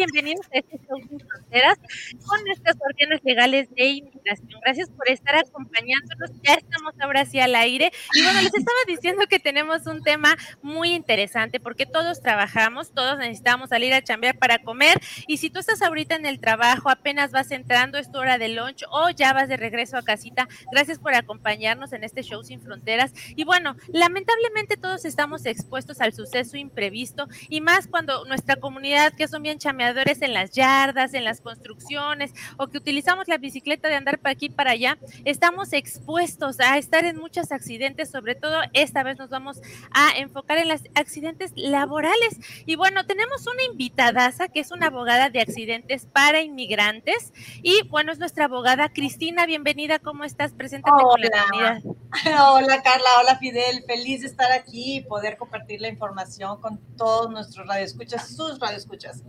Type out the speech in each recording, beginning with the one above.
bienvenidos a este Sin Fronteras con nuestras órdenes legales de inmigración. Gracias por estar acompañándonos. Ya estamos ahora sí al aire. Y bueno, les estaba diciendo que tenemos un tema muy interesante porque todos trabajamos, todos necesitamos salir a chambear para comer. Y si tú estás ahorita en el trabajo, apenas vas entrando, es tu hora de lunch o ya vas de regreso a casita, gracias por acompañarnos en este show Sin Fronteras. Y bueno, lamentablemente todos estamos expuestos al suceso imprevisto y más cuando nuestra comunidad, que son bien chameadores en las yardas, en las construcciones, o que utilizamos la bicicleta de andar para aquí para allá, estamos expuestos a estar en muchos accidentes, sobre todo esta vez nos vamos a enfocar en los accidentes laborales. Y bueno, tenemos una invitadaza que es una abogada de accidentes para inmigrantes y bueno, es nuestra abogada Cristina, bienvenida, ¿cómo estás? Preséntate con la comunidad. Hola Carla, hola Fidel, feliz de estar aquí y poder compartir la información con todos nuestros radioescuchas, sus radioescuchas.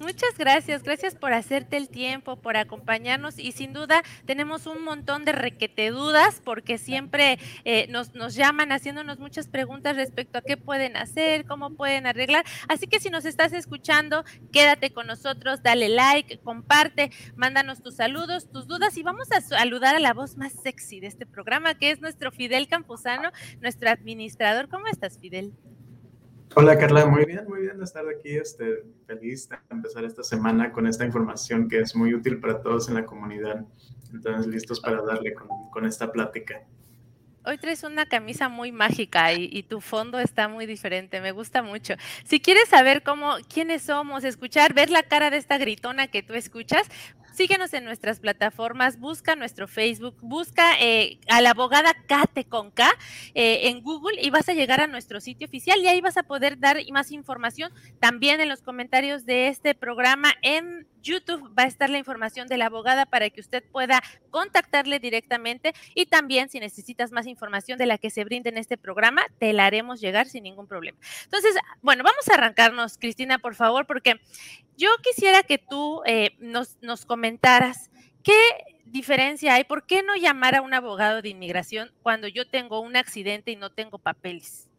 Muchas gracias, gracias por hacerte el tiempo, por acompañarnos y sin duda tenemos un montón de requete dudas porque siempre eh, nos, nos llaman haciéndonos muchas preguntas respecto a qué pueden hacer, cómo pueden arreglar. Así que si nos estás escuchando, quédate con nosotros, dale like, comparte, mándanos tus saludos, tus dudas y vamos a saludar a la voz más sexy de este programa que es nuestro Fidel Campuzano, nuestro administrador. ¿Cómo estás, Fidel? Hola Carla, muy bien, muy bien de estar aquí, este, feliz de empezar esta semana con esta información que es muy útil para todos en la comunidad. Entonces, listos para darle con, con esta plática. Hoy traes una camisa muy mágica y, y, tu fondo está muy diferente, me gusta mucho. Si quieres saber cómo, quiénes somos, escuchar, ver la cara de esta gritona que tú escuchas, síguenos en nuestras plataformas, busca nuestro Facebook, busca eh, a la abogada Kate con K eh, en Google y vas a llegar a nuestro sitio oficial y ahí vas a poder dar más información. También en los comentarios de este programa en YouTube va a estar la información de la abogada para que usted pueda contactarle directamente y también si necesitas más información de la que se brinde en este programa, te la haremos llegar sin ningún problema. Entonces, bueno, vamos a arrancarnos, Cristina, por favor, porque yo quisiera que tú eh, nos, nos comentaras qué diferencia hay, por qué no llamar a un abogado de inmigración cuando yo tengo un accidente y no tengo papeles.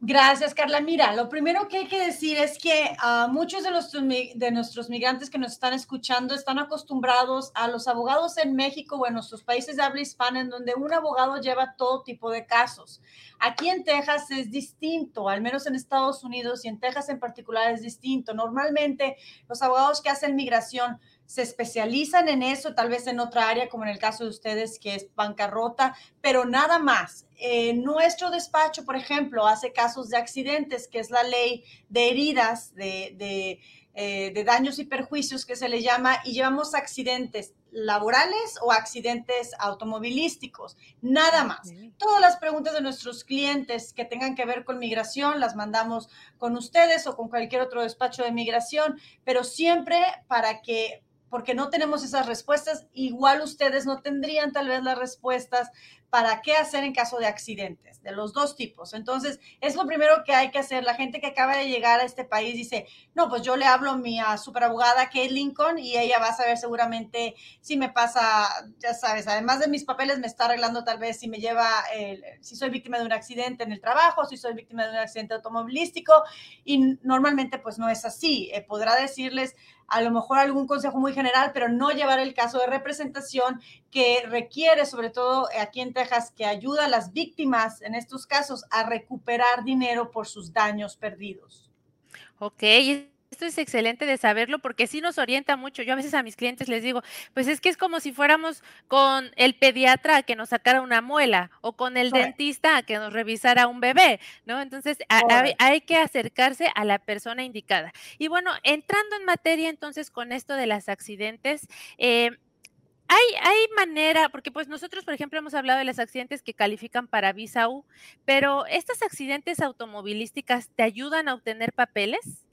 Gracias, Carla. Mira, lo primero que hay que decir es que uh, muchos de, los, de nuestros migrantes que nos están escuchando están acostumbrados a los abogados en México o en nuestros países de habla hispana, en donde un abogado lleva todo tipo de casos. Aquí en Texas es distinto, al menos en Estados Unidos y en Texas en particular es distinto. Normalmente los abogados que hacen migración se especializan en eso, tal vez en otra área, como en el caso de ustedes, que es bancarrota, pero nada más. Eh, nuestro despacho, por ejemplo, hace casos de accidentes, que es la ley de heridas, de, de, eh, de daños y perjuicios que se le llama, y llevamos accidentes laborales o accidentes automovilísticos, nada más. Todas las preguntas de nuestros clientes que tengan que ver con migración las mandamos con ustedes o con cualquier otro despacho de migración, pero siempre para que porque no tenemos esas respuestas. Igual ustedes no tendrían tal vez las respuestas para qué hacer en caso de accidentes, de los dos tipos. Entonces, es lo primero que hay que hacer. La gente que acaba de llegar a este país dice, no, pues yo le hablo a mi superabogada Kate Lincoln y ella va a saber seguramente si me pasa, ya sabes, además de mis papeles, me está arreglando tal vez si me lleva, si soy víctima de un accidente en el trabajo, si soy víctima de un accidente automovilístico. Y normalmente pues no es así. Eh, podrá decirles, a lo mejor algún consejo muy general, pero no llevar el caso de representación que requiere, sobre todo aquí en Texas, que ayuda a las víctimas en estos casos a recuperar dinero por sus daños perdidos. Ok, esto es excelente de saberlo porque sí nos orienta mucho. Yo a veces a mis clientes les digo, pues es que es como si fuéramos con el pediatra a que nos sacara una muela o con el dentista a que nos revisara un bebé, ¿no? Entonces hay que acercarse a la persona indicada. Y bueno, entrando en materia entonces con esto de los accidentes, eh, hay, hay manera, porque pues nosotros, por ejemplo, hemos hablado de los accidentes que califican para visa U, pero ¿estos accidentes automovilísticas te ayudan a obtener papeles?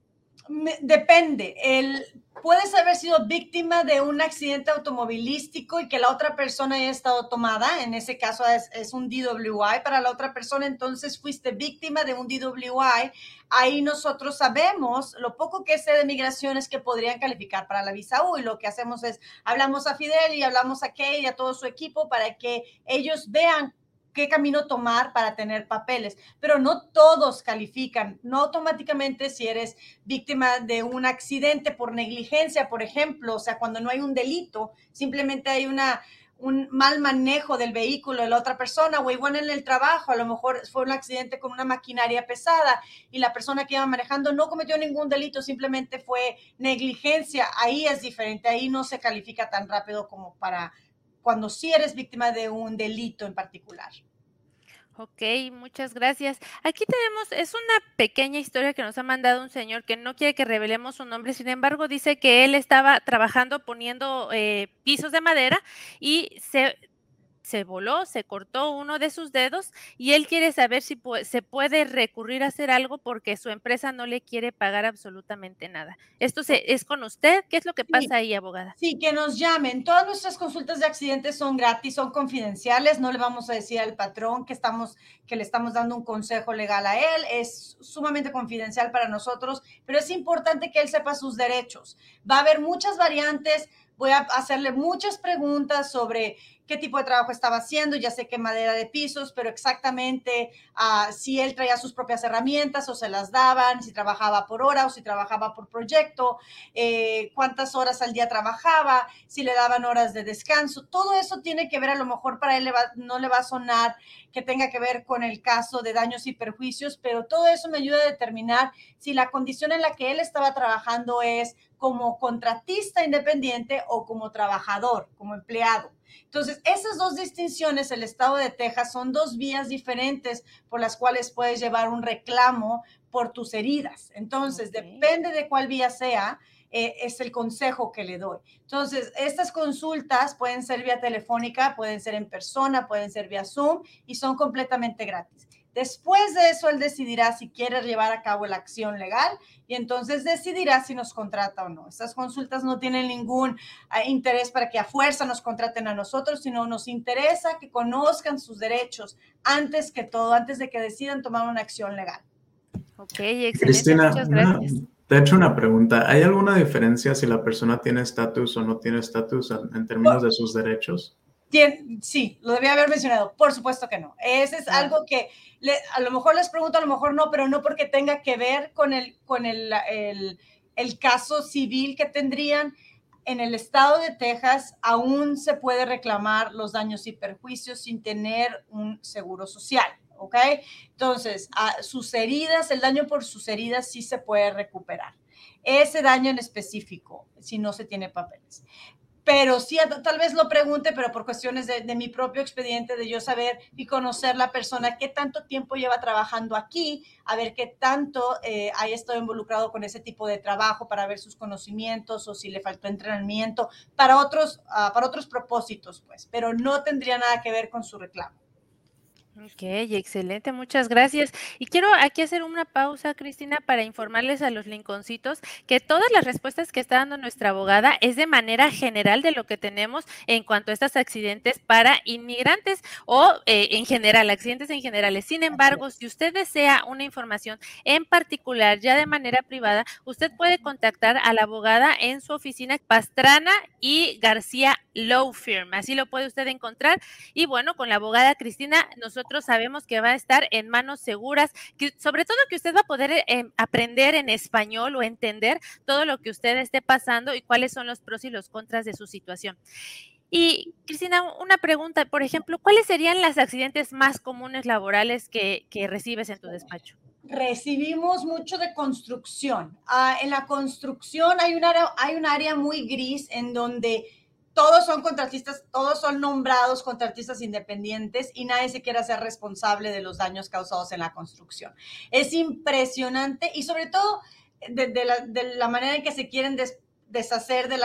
Depende. El, puedes haber sido víctima de un accidente automovilístico y que la otra persona haya estado tomada. En ese caso es, un DWI para la otra persona. Entonces fuiste víctima de un DWI. Ahí nosotros sabemos lo poco que sé de migraciones que podrían calificar para la visa U. Y lo que hacemos es hablamos a Fidel y hablamos a Kay y a todo su equipo para que ellos vean qué camino tomar para tener papeles, pero no todos califican, no automáticamente si eres víctima de un accidente por negligencia, por ejemplo, o sea, cuando no hay un delito, simplemente hay una un mal manejo del vehículo de la otra persona o igual en el trabajo, a lo mejor fue un accidente con una maquinaria pesada y la persona que iba manejando no cometió ningún delito, simplemente fue negligencia, ahí es diferente, ahí no se califica tan rápido como para cuando sí eres víctima de un delito en particular. Ok, muchas gracias. Aquí tenemos, es una pequeña historia que nos ha mandado un señor que no quiere que revelemos su nombre, sin embargo dice que él estaba trabajando poniendo eh, pisos de madera y se se voló, se cortó uno de sus dedos y él quiere saber si se puede recurrir a hacer algo porque su empresa no le quiere pagar absolutamente nada. ¿Esto se, es con usted? ¿Qué es lo que pasa ahí, abogada? Sí, que nos llamen. Todas nuestras consultas de accidentes son gratis, son confidenciales. No le vamos a decir al patrón que, estamos, que le estamos dando un consejo legal a él. Es sumamente confidencial para nosotros, pero es importante que él sepa sus derechos. Va a haber muchas variantes. Voy a hacerle muchas preguntas sobre qué tipo de trabajo estaba haciendo, ya sé que madera de pisos, pero exactamente uh, si él traía sus propias herramientas o se las daban, si trabajaba por hora o si trabajaba por proyecto, eh, cuántas horas al día trabajaba, si le daban horas de descanso, todo eso tiene que ver, a lo mejor para él no le va a sonar que tenga que ver con el caso de daños y perjuicios, pero todo eso me ayuda a determinar si la condición en la que él estaba trabajando es como contratista independiente o como trabajador, como empleado. Entonces, esas dos distinciones, el estado de Texas, son dos vías diferentes por las cuales puedes llevar un reclamo por tus heridas. Entonces, depende de cuál vía sea, eh, es el consejo que le doy. Entonces, estas consultas pueden ser vía telefónica, pueden ser en persona, pueden ser vía Zoom y son completamente gratis. Después de eso, él decidirá si quiere llevar a cabo la acción legal y entonces decidirá si nos contrata o no. Estas consultas no tienen ningún ah, interés para que a fuerza nos contraten a nosotros, sino nos interesa que conozcan sus derechos antes que todo, antes de que decidan tomar una acción legal. Ok, excelente. Cristina, Muchas gracias. Te he hecho una pregunta. ¿Hay alguna diferencia si la persona tiene estatus o no tiene estatus en términos de sus derechos? sí, lo debía haber mencionado. Por supuesto que no. Ese es algo que a lo mejor les pregunto, a lo mejor no, pero no porque tenga que ver con el, con el, el, caso civil que tendrían. En el estado de Texas aún se puede reclamar los daños y perjuicios sin tener un seguro social. ¿Ok? Entonces, a sus heridas, el daño por sus heridas sí se puede recuperar. Ese daño en específico, si no se tiene papeles pero sí, tal vez lo pregunte, pero por cuestiones de, mi propio expediente, de yo saber y conocer la persona, qué tanto tiempo lleva trabajando aquí, a ver qué tanto eh, haya estado involucrado con ese tipo de trabajo para ver sus conocimientos o si le faltó entrenamiento para otros, ah, para otros propósitos, pues, pero no tendría nada que ver con su reclamo. Ok, excelente, muchas gracias. Y quiero aquí hacer una pausa, Cristina, para informarles a los linconcitos que todas las respuestas que está dando nuestra abogada es de manera general de lo que tenemos en cuanto a estos accidentes para inmigrantes o eh, en general, accidentes en general. Sin embargo, si usted desea una información en particular, ya de manera privada, usted puede contactar a la abogada en su oficina Pastrana y García Law Firm. Así lo puede usted encontrar. Y bueno, con la abogada Cristina, nosotros sabemos que va a estar en manos seguras, que, sobre todo que usted va a poder eh, aprender en español o entender todo lo que usted esté pasando y cuáles son los pros y los contras de su situación. Y Cristina, una pregunta, por ejemplo, ¿cuáles serían los accidentes más comunes laborales que, recibes en tu despacho? Recibimos mucho de construcción. Ah, en la construcción hay un, área, hay un área muy gris en donde todos son contratistas, todos son nombrados contratistas independientes y nadie se quiere hacer responsable de los daños causados en la construcción. Es impresionante y sobre todo de, la, manera en que se quieren deshacer de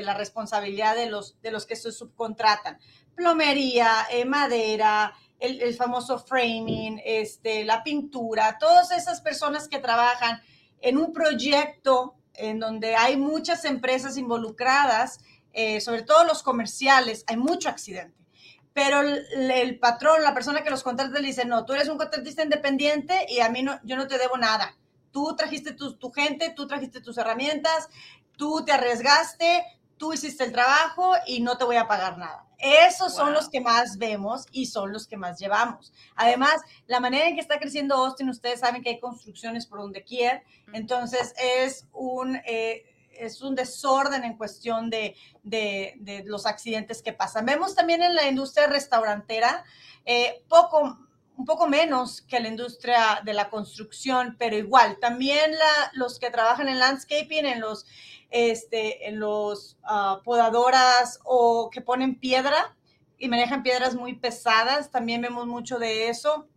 la, responsabilidad de los, que se subcontratan. Plomería, eh, madera, el, el, famoso framing, este, la pintura, todas esas personas que trabajan en un proyecto en donde hay muchas empresas involucradas eh, sobre todo los comerciales, hay mucho accidente. Pero el, patrón, la persona que los contrata, le dice, no, tú eres un contratista independiente y a mí no, yo no te debo nada. Tú trajiste tu, tu gente, tú trajiste tus herramientas, tú te arriesgaste, tú hiciste el trabajo y no te voy a pagar nada. Esos son los que más vemos y son los que más llevamos. Además, la manera en que está creciendo Austin, ustedes saben que hay construcciones por donde quiera, entonces es un... Eh, es un desorden en cuestión de, de, los accidentes que pasan. Vemos también en la industria restaurantera eh, poco, un poco menos que la industria de la construcción, pero igual, también la, los que trabajan en landscaping, en los, este, en los ah, podadoras o que ponen piedra y manejan piedras muy pesadas, también vemos mucho de eso.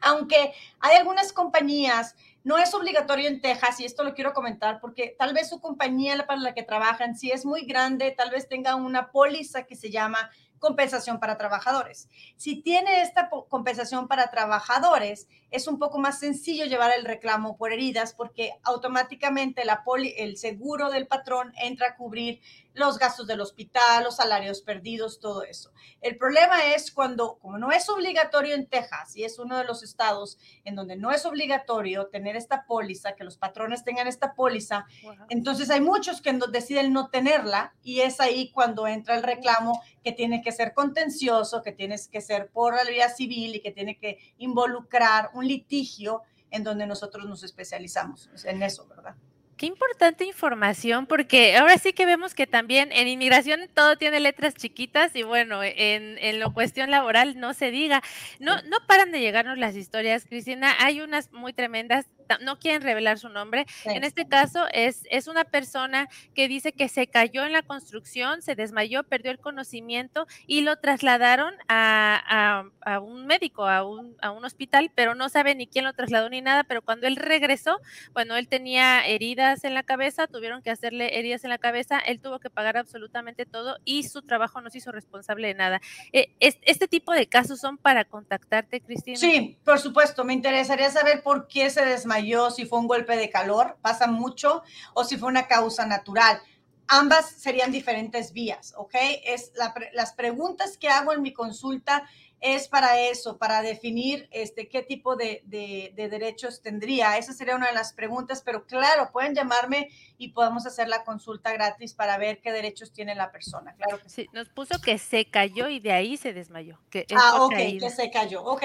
Aunque hay algunas compañías, no es obligatorio en Texas, y esto lo quiero comentar, porque tal vez su compañía para la que trabajan, si es muy grande, tal vez tenga una póliza que se llama compensación para trabajadores. Si tiene esta compensación para trabajadores, es un poco más sencillo llevar el reclamo por heridas porque automáticamente la poli, el seguro del patrón entra a cubrir los gastos del hospital, los salarios perdidos, todo eso. El problema es cuando, como no es obligatorio en Texas y es uno de los estados en donde no es obligatorio tener esta póliza, que los patrones tengan esta póliza, entonces hay muchos que deciden no tenerla y es ahí cuando entra el reclamo que tiene que ser contencioso, que tiene que ser por la vía civil y que tiene que involucrar un litigio en donde nosotros nos especializamos en eso, ¿verdad? Qué importante información, porque ahora sí que vemos que también en inmigración todo tiene letras chiquitas y bueno, en, en lo cuestión laboral no se diga. No, no paran de llegarnos las historias, Cristina. Hay unas muy tremendas no quieren revelar su nombre. En este caso es, es una persona que dice que se cayó en la construcción, se desmayó, perdió el conocimiento y lo trasladaron a, un médico, a un, a un, hospital, pero no sabe ni quién lo trasladó ni nada, pero cuando él regresó, bueno, él tenía heridas en la cabeza, tuvieron que hacerle heridas en la cabeza, él tuvo que pagar absolutamente todo y su trabajo no se hizo responsable de nada. Eh, este tipo de casos son para contactarte, Cristina. Sí, por supuesto, me interesaría saber por qué se desmayó yo si fue un golpe de calor, pasa mucho, o si fue una causa natural. Ambas serían diferentes vías, ¿ok? Es las preguntas que hago en mi consulta es para eso, para definir este, qué tipo de, derechos tendría. Esa sería una de las preguntas, pero claro, pueden llamarme y podemos hacer la consulta gratis para ver qué derechos tiene la persona. Claro que sí. Nos puso que se cayó y de ahí se desmayó. Que ah, ok, que se cayó. Ok.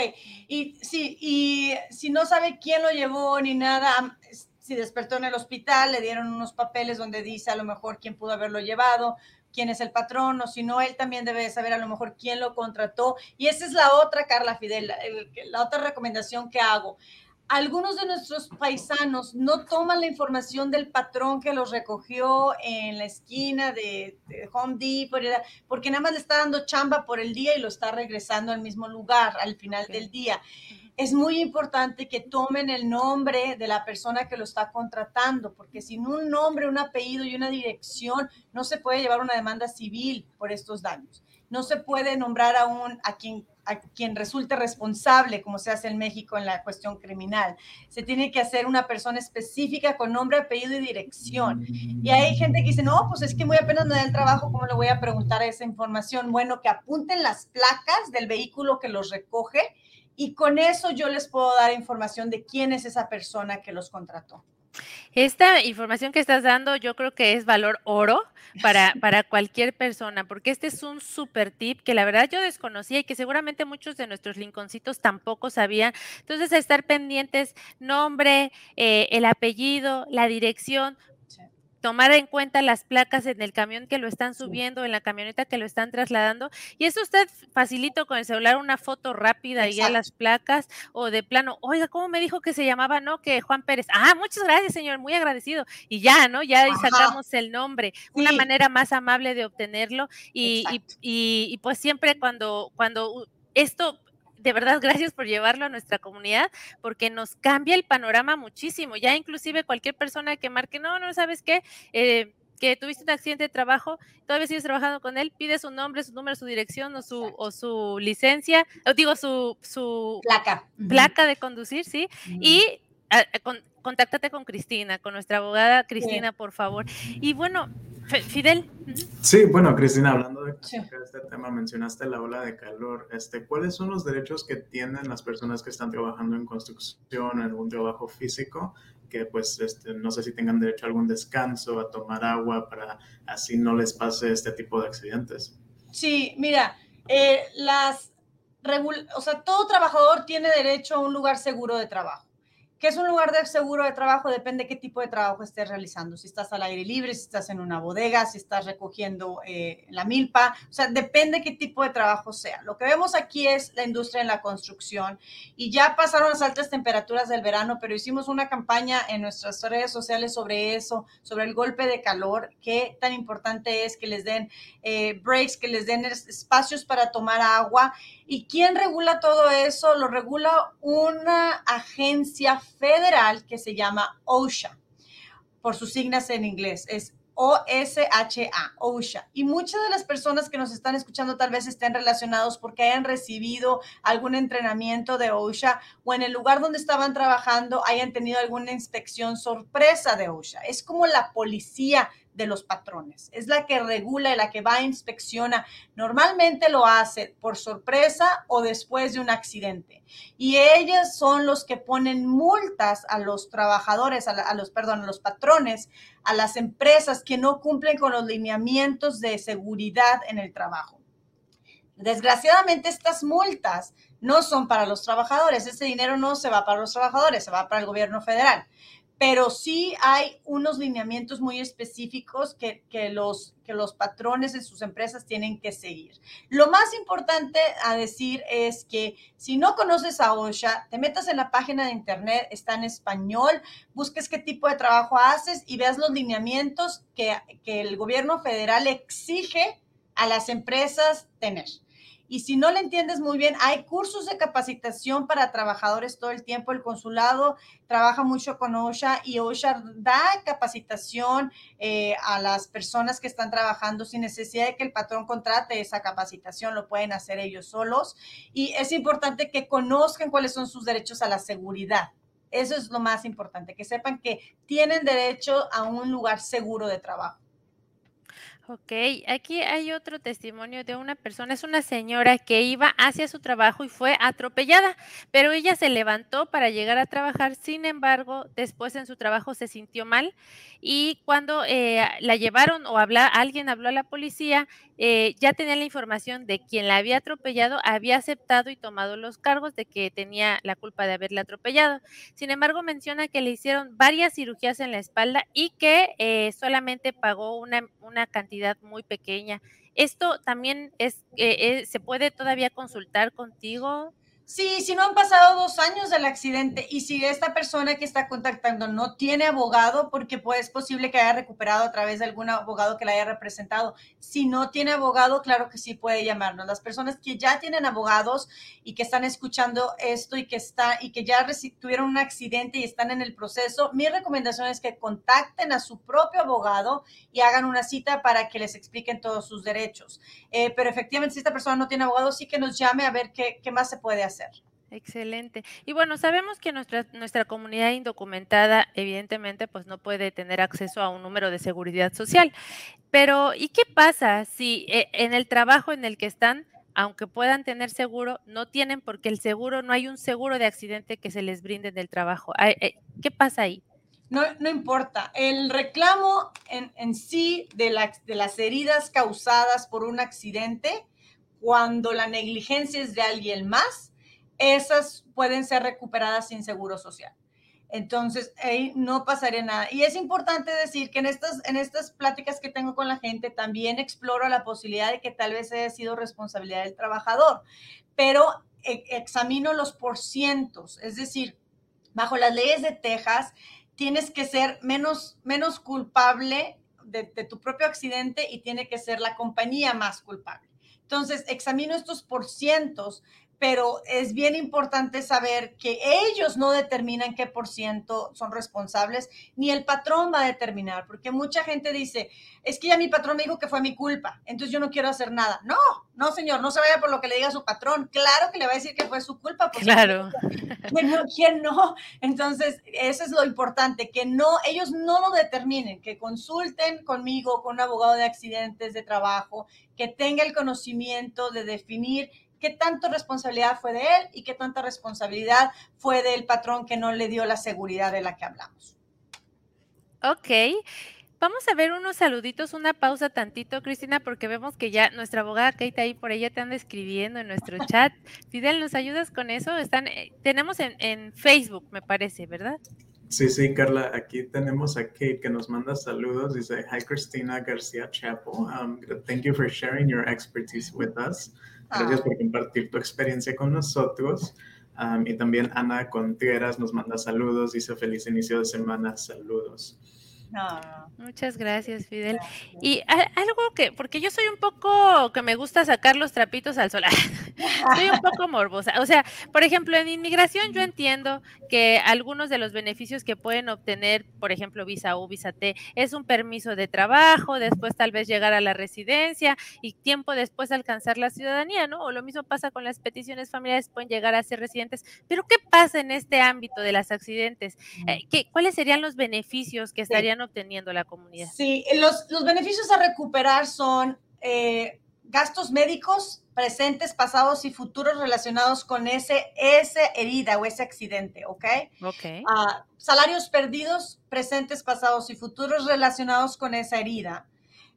Y sí, y si no sabe quién lo llevó ni nada, si despertó en el hospital, le dieron unos papeles donde dice a lo mejor quién pudo haberlo llevado, quién es el patrón, o si no, él también debe saber a lo mejor quién lo contrató. Y esa es la otra, Carla Fidel, la otra recomendación que hago. Algunos de nuestros paisanos no toman la información del patrón que los recogió en la esquina de, Home Depot, porque nada más le está dando chamba por el día y lo está regresando al mismo lugar al final del día. Es muy importante que tomen el nombre de la persona que lo está contratando, porque sin un nombre, un apellido y una dirección no se puede llevar una demanda civil por estos daños. No se puede nombrar a, un, a, quien, a quien resulte responsable, como se hace en México en la cuestión criminal. Se tiene que hacer una persona específica con nombre, apellido y dirección. Y hay gente que dice, no, pues es que muy apenas me da el trabajo, ¿cómo le voy a preguntar esa información? Bueno, que apunten las placas del vehículo que los recoge y con eso yo les puedo dar información de quién es esa persona que los contrató. Esta información que estás dando yo creo que es valor oro para, para cualquier persona, porque este es un super tip que la verdad yo desconocía y que seguramente muchos de nuestros linconcitos tampoco sabían. Entonces, estar pendientes, nombre, eh, el apellido, la dirección, tomar en cuenta las placas en el camión que lo están subiendo, en la camioneta que lo están trasladando. Y eso usted facilito con el celular una foto rápida y a las placas o de plano, oiga, ¿cómo me dijo que se llamaba? No, que Juan Pérez. Ah, muchas gracias, señor, muy agradecido. Y ya, ¿no? Ya ahí sacamos el nombre. Una manera más amable de obtenerlo. Y, y, y, y, pues siempre cuando, cuando esto de verdad, gracias por llevarlo a nuestra comunidad, porque nos cambia el panorama muchísimo. Ya inclusive cualquier persona que marque, no, no, ¿sabes qué? Eh, que tuviste un accidente de trabajo, todavía sigues trabajando con él, pide su nombre, su número, su dirección o su, o su licencia, o digo, su, su placa. placa de conducir, ¿sí? Y ah, contáctate con Cristina, con nuestra abogada Cristina, por favor. Y bueno, Fidel. Sí, bueno, Cristina, hablando de este tema, mencionaste la ola de calor. Este, ¿Cuáles son los derechos que tienen las personas que están trabajando en construcción, en algún trabajo físico, que pues este, no sé si tengan derecho a algún descanso, a tomar agua para así no les pase este tipo de accidentes. Sí, mira, eh, las o sea, todo trabajador tiene derecho a un lugar seguro de trabajo. ¿Qué es un lugar de seguro de trabajo? Depende de qué tipo de trabajo estés realizando. Si estás al aire libre, si estás en una bodega, si estás recogiendo eh, la milpa. O sea, depende qué tipo de trabajo sea. Lo que vemos aquí es la industria en la construcción. Y ya pasaron las altas temperaturas del verano, pero hicimos una campaña en nuestras redes sociales sobre eso, sobre el golpe de calor. Qué tan importante es que les den eh, breaks, que les den espacios para tomar agua. ¿Y quién regula todo eso? Lo regula una agencia federal que se llama OSHA, por sus signas en inglés. Es O-S-H-A, OSHA. Y muchas de las personas que nos están escuchando tal vez estén relacionados porque hayan recibido algún entrenamiento de OSHA o en el lugar donde estaban trabajando hayan tenido alguna inspección sorpresa de OSHA. Es como la policía de los patrones. Es la que regula y la que va a inspecciona. Normalmente lo hace por sorpresa o después de un accidente. Y ellos son los que ponen multas a los trabajadores, a, los, perdón, a los patrones, a las empresas que no cumplen con los lineamientos de seguridad en el trabajo. Desgraciadamente estas multas no son para los trabajadores, ese dinero no se va para los trabajadores, se va para el gobierno federal pero sí hay unos lineamientos muy específicos que, los, que los patrones de sus empresas tienen que seguir. Lo más importante a decir es que si no conoces a OSHA, te metas en la página de internet, está en español, busques qué tipo de trabajo haces y veas los lineamientos que, que el gobierno federal exige a las empresas tener. Y si no le entiendes muy bien, hay cursos de capacitación para trabajadores todo el tiempo. El consulado trabaja mucho con OSHA y OSHA da capacitación eh, a las personas que están trabajando sin necesidad de que el patrón contrate esa capacitación, lo pueden hacer ellos solos. Y es importante que conozcan cuáles son sus derechos a la seguridad. Eso es lo más importante, que sepan que tienen derecho a un lugar seguro de trabajo. Ok, aquí hay otro testimonio de una persona, es una señora que iba hacia su trabajo y fue atropellada, pero ella se levantó para llegar a trabajar, sin embargo, después en su trabajo se sintió mal y cuando eh, la llevaron o habla, alguien habló a la policía, eh, ya tenía la información de quien la había atropellado, había aceptado y tomado los cargos de que tenía la culpa de haberla atropellado. Sin embargo, menciona que le hicieron varias cirugías en la espalda y que eh, solamente pagó una, una, cantidad muy pequeña. Esto también es, eh, se puede todavía consultar contigo. Sí, si no han pasado dos años del accidente y si esta persona que está contactando no tiene abogado, porque pues es posible que haya recuperado a través de algún abogado que la haya representado. Si no tiene abogado, claro que sí puede llamarnos. Las personas que ya tienen abogados y que están escuchando esto y que está y que ya tuvieron un accidente y están en el proceso, mi recomendación es que contacten a su propio abogado y hagan una cita para que les expliquen todos sus derechos. Eh, pero efectivamente, si esta persona no tiene abogado, sí que nos llame a ver qué, qué más se puede hacer. Excelente. Y bueno, sabemos que nuestra, nuestra comunidad indocumentada evidentemente pues no puede tener acceso a un número de seguridad social. Pero ¿y qué pasa si eh, en el trabajo en el que están, aunque puedan tener seguro, no tienen porque el seguro, no hay un seguro de accidente que se les brinde en el trabajo? Eh, ¿Qué pasa ahí? No, no importa. El reclamo en, en sí de, la, de las heridas causadas por un accidente cuando la negligencia es de alguien más, esas pueden ser recuperadas sin seguro social. Entonces, ahí no pasaría nada. Y es importante decir que en estas, en estas pláticas que tengo con la gente también exploro la posibilidad de que tal vez haya sido responsabilidad del trabajador, pero e, examino los porcientos, es decir, bajo las leyes de Texas, tienes que ser menos, menos culpable de, de tu propio accidente y tiene que ser la compañía más culpable. Entonces, examino estos porcientos pero es bien importante saber que ellos no determinan qué por ciento son responsables, ni el patrón va a determinar, porque mucha gente dice, es que ya mi patrón me dijo que fue mi culpa, entonces yo no quiero hacer nada. No, no, señor, no se vaya por lo que le diga su patrón. Claro que le va a decir que fue su culpa. claro. ¿Quién no? ¿Quién no? Entonces, eso es lo importante, que no, ellos no lo determinen, que consulten conmigo, con un abogado de accidentes de trabajo, que tenga el conocimiento de definir qué tanto responsabilidad fue de él y qué tanta responsabilidad fue del patrón que no le dio la seguridad de la que hablamos. Ok. Vamos a ver unos saluditos, una pausa tantito, Cristina, porque vemos que ya nuestra abogada Kate ahí por ella te anda escribiendo en nuestro chat. Fidel, ¿nos ayudas con eso? Están, eh, tenemos en, en, Facebook, me parece, ¿verdad? Sí, sí, Carla, aquí tenemos a Kate que nos manda saludos. Dice, hi, Cristina García Chapo. Um, thank you for sharing your expertise with us. Gracias ah. por compartir tu experiencia con nosotros. Um, y también Ana Contreras nos manda saludos. Dice, feliz inicio de semana. Saludos. Muchas gracias, Fidel. Y algo que, porque yo soy un poco que me gusta sacar los trapitos al sol, soy un poco morbosa. O sea, por ejemplo, en inmigración yo entiendo que algunos de los beneficios que pueden obtener, por ejemplo, visa U, visa T, es un permiso de trabajo, después tal vez llegar a la residencia y tiempo después alcanzar la ciudadanía, ¿no? O lo mismo pasa con las peticiones familiares, pueden llegar a ser residentes. Pero ¿qué pasa en este ámbito de los accidentes? Eh, ¿qué, ¿Cuáles serían los beneficios que estarían obteniendo la comunidad. Sí, los, los beneficios a recuperar son eh, gastos médicos presentes, pasados y futuros relacionados con ese, esa herida o ese accidente, ¿ok? Ok. Uh, salarios perdidos, presentes, pasados y futuros relacionados con esa herida.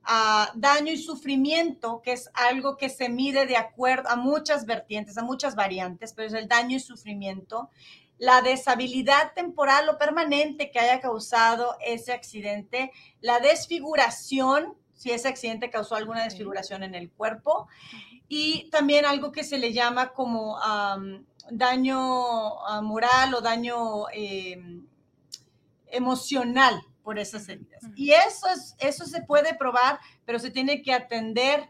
Uh, daño y sufrimiento, que es algo que se mide de acuerdo a muchas vertientes, a muchas variantes, pero es el daño y sufrimiento la deshabilidad temporal o permanente que haya causado ese accidente, la desfiguración, si ese accidente causó alguna desfiguración en el cuerpo, y también algo que se le llama como daño ah, moral o daño em, emocional por esas heridas. Y eso, es, eso se puede probar, pero se tiene que atender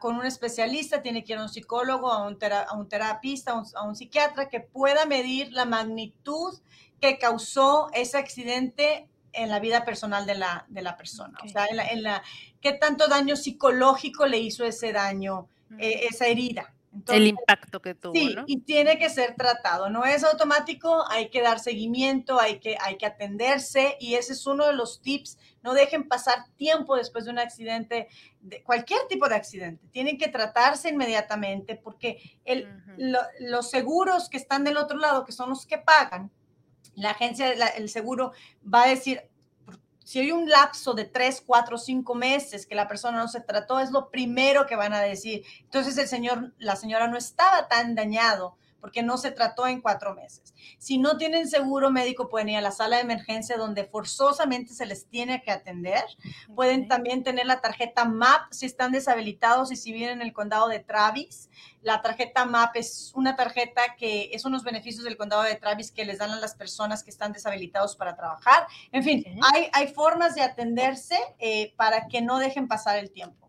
con un especialista, tiene que ir a un psicólogo, a un, a un terapista, a un, psiquiatra que pueda medir la magnitud que causó ese accidente en la vida personal de la, de la persona. O sea, en la, qué tanto daño psicológico le hizo ese daño, eh, esa herida el impacto que tuvo. Sí, y tiene que ser tratado. No es automático, hay que dar seguimiento, hay que, hay que atenderse y ese es uno de los tips. No dejen pasar tiempo después de un accidente, de cualquier tipo de accidente. Tienen que tratarse inmediatamente porque el, los seguros que están del otro lado, que son los que pagan, la agencia, el seguro va a decir, si hay un lapso de tres, cuatro, cinco meses que la persona no se trató, es lo primero que van a decir. Entonces el señor, la señora no estaba tan dañado porque no se trató en cuatro meses. Si no tienen seguro médico, pueden ir a la sala de emergencia donde forzosamente se les tiene que atender. Pueden también tener la tarjeta MAP si están deshabilitados y si viven en el condado de Travis. La tarjeta MAP es una tarjeta que es unos beneficios del condado de Travis que les dan a las personas que están deshabilitados para trabajar. En fin, hay, hay formas de atenderse eh, para que no dejen pasar el tiempo.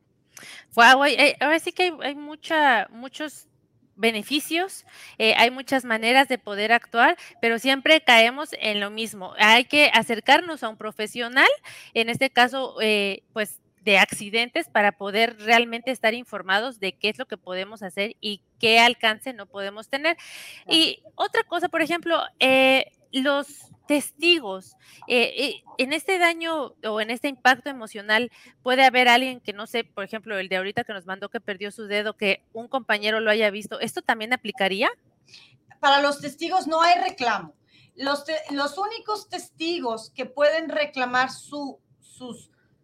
Wow, ahora sí que hay, hay mucha, muchos beneficios, eh, hay muchas maneras de poder actuar, pero siempre caemos en lo mismo. Hay que acercarnos a un profesional, en este caso, eh, pues de accidentes para poder realmente estar informados de qué es lo que podemos hacer y qué alcance no podemos tener. Y otra cosa, por ejemplo, eh, los testigos. Eh, eh, en este daño o en este impacto emocional puede haber alguien que no sé, por ejemplo, el de ahorita que nos mandó que perdió su dedo, que un compañero lo haya visto. ¿Esto también aplicaría? Para los testigos no hay reclamo. Los, los únicos testigos que pueden reclamar su,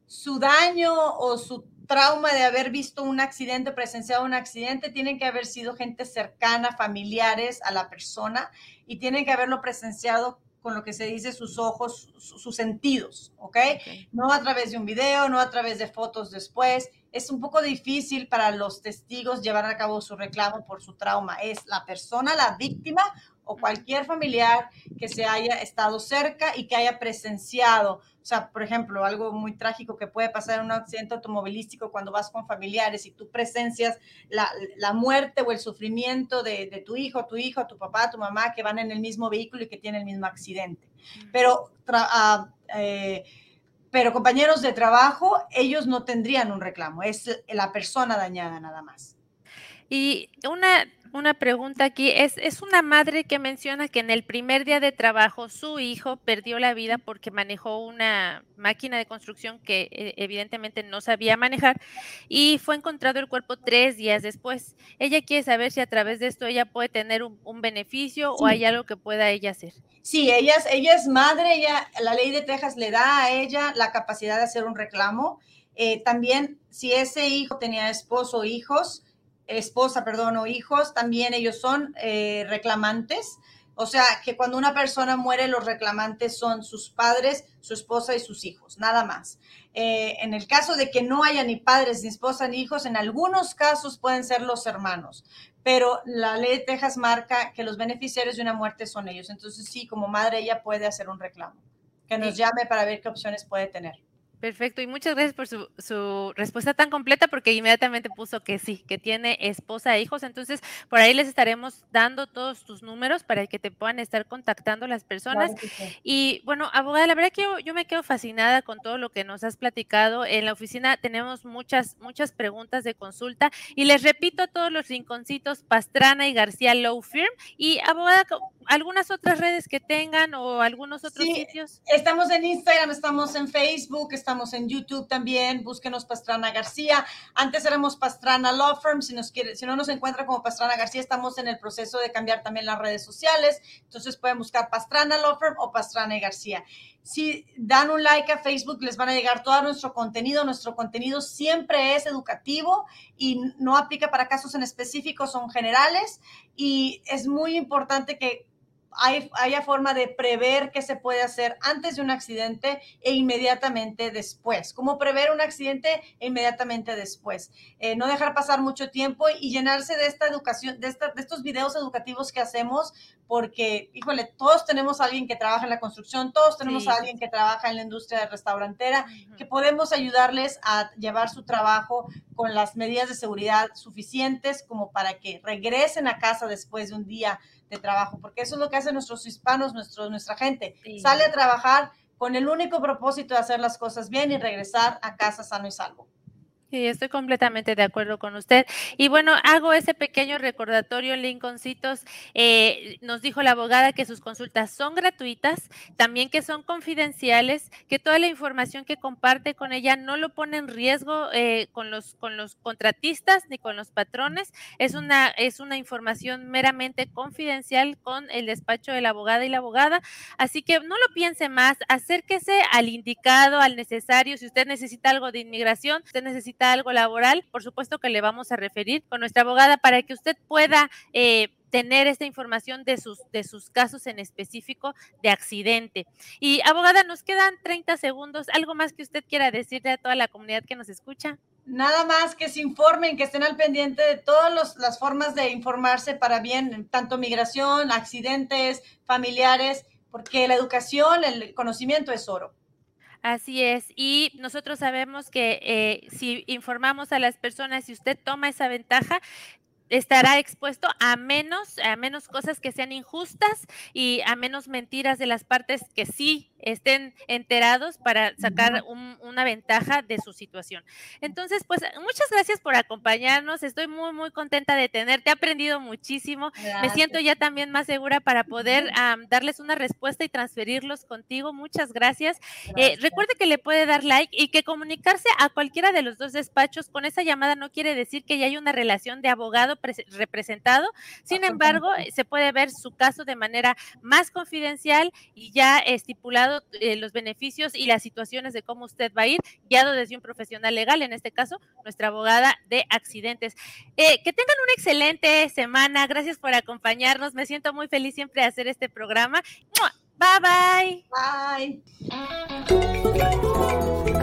su daño o su trauma de haber visto un accidente, presenciado un accidente, tienen que haber sido gente cercana, familiares a la persona y tienen que haberlo presenciado con lo que se dice sus ojos, sus sentidos, ¿ok? No a través de un video, no a través de fotos después. Es un poco difícil para los testigos llevar a cabo su reclamo por su trauma. Es la persona, la víctima o cualquier familiar que se haya estado cerca y que haya presenciado o sea, por ejemplo, algo muy trágico que puede pasar en un accidente automovilístico cuando vas con familiares y tú presencias la, la muerte o el sufrimiento de, de, tu hijo, tu hijo, tu papá, tu mamá, que van en el mismo vehículo y que tienen el mismo accidente. Pero, uh, eh, pero compañeros de trabajo, ellos no tendrían un reclamo, es la persona dañada nada más. Y una Una pregunta aquí, es, es una madre que menciona que en el primer día de trabajo su hijo perdió la vida porque manejó una máquina de construcción que eh, evidentemente no sabía manejar y fue encontrado el cuerpo tres días después. Ella quiere saber si a través de esto ella puede tener un, beneficio o hay algo que pueda ella hacer. Sí, ella es, ella es madre, ella, la ley de Texas le da a ella la capacidad de hacer un reclamo. Eh, también, si ese hijo tenía esposo o hijos, esposa, perdón, o hijos, también ellos son eh, reclamantes. O sea, que cuando una persona muere, los reclamantes son sus padres, su esposa y sus hijos, nada más. Eh, en el caso de que no haya ni padres, ni esposa, ni hijos, en algunos casos pueden ser los hermanos, pero la ley de Texas marca que los beneficiarios de una muerte son ellos. Entonces, sí, como madre, ella puede hacer un reclamo. Que nos llame para ver qué opciones puede tener. Perfecto, y muchas gracias por su, su, respuesta tan completa, porque inmediatamente puso que sí, que tiene esposa e hijos. Entonces, por ahí les estaremos dando todos tus números para que te puedan estar contactando las personas. Y bueno, abogada, la verdad que yo, yo, me quedo fascinada con todo lo que nos has platicado. En la oficina tenemos muchas, muchas preguntas de consulta. Y les repito a todos los rinconcitos, Pastrana y García Low Firm. Y abogada, algunas otras redes que tengan o algunos otros sitios. Estamos en Instagram, estamos en Facebook, estamos estamos en YouTube también, búsquenos Pastrana García. Antes éramos Pastrana Law Firm, si, nos quiere, si no nos encuentra como Pastrana García, estamos en el proceso de cambiar también las redes sociales, entonces pueden buscar Pastrana Law Firm o Pastrana García. Si dan un like a Facebook, les van a llegar todo nuestro contenido. Nuestro contenido siempre es educativo y no aplica para casos en específico, son generales. Y es muy importante que hay, haya forma de prever qué se puede hacer antes de un accidente e inmediatamente después. Cómo prever un accidente e inmediatamente después. Eh, no dejar pasar mucho tiempo y llenarse de esta educación, de, de estos videos educativos que hacemos, porque, híjole, todos tenemos a alguien que trabaja en la construcción, todos tenemos a alguien que trabaja en la industria restaurantera, que podemos ayudarles a llevar su trabajo con las medidas de seguridad suficientes como para que regresen a casa después de un día de trabajo, porque eso es lo que hacen nuestros hispanos, nuestro, nuestra gente. Sale a trabajar con el único propósito de hacer las cosas bien y regresar a casa sano y salvo. Sí, estoy completamente de acuerdo con usted. Y bueno, hago ese pequeño recordatorio, Lincolncitos. Eh, nos dijo la abogada que sus consultas son gratuitas, también que son confidenciales, que toda la información que comparte con ella no lo pone en riesgo eh, con, los, con los contratistas ni con los patrones. Es una, es una información meramente confidencial con el despacho de la abogada y la abogada. Así que no lo piense más, acérquese al indicado, al necesario. Si usted necesita algo de inmigración, usted necesita algo laboral, por supuesto que le vamos a referir con nuestra abogada para que usted pueda eh, tener esta información de sus, de sus casos en específico de accidente. Y abogada, nos quedan 30 segundos. ¿Algo más que usted quiera decirle a toda la comunidad que nos escucha? Nada más que se informen, que estén al pendiente de todas las formas de informarse para bien, tanto migración, accidentes, familiares, porque la educación, el conocimiento es oro. Así es, y nosotros sabemos que eh, si informamos a las personas, si usted toma esa ventaja, estará expuesto a menos, a menos cosas que sean injustas y a menos mentiras de las partes que sí estén enterados para sacar una ventaja de su situación. Entonces, pues muchas gracias por acompañarnos. Estoy muy, muy contenta de tenerte. He aprendido muchísimo. Me siento ya también más segura para poder darles una respuesta y transferirlos contigo. Muchas gracias. Eh, recuerde que le puede dar like y que comunicarse a cualquiera de los dos despachos con esa llamada no quiere decir que ya hay una relación de abogado representado. Sin embargo, se puede ver su caso de manera más confidencial y ya estipulado eh, los beneficios y las situaciones de cómo usted va a ir, guiado desde un profesional legal, en este caso, nuestra abogada de accidentes. Eh, que tengan una excelente semana. Gracias por acompañarnos. Me siento muy feliz siempre de hacer este programa. Bye bye. Bye.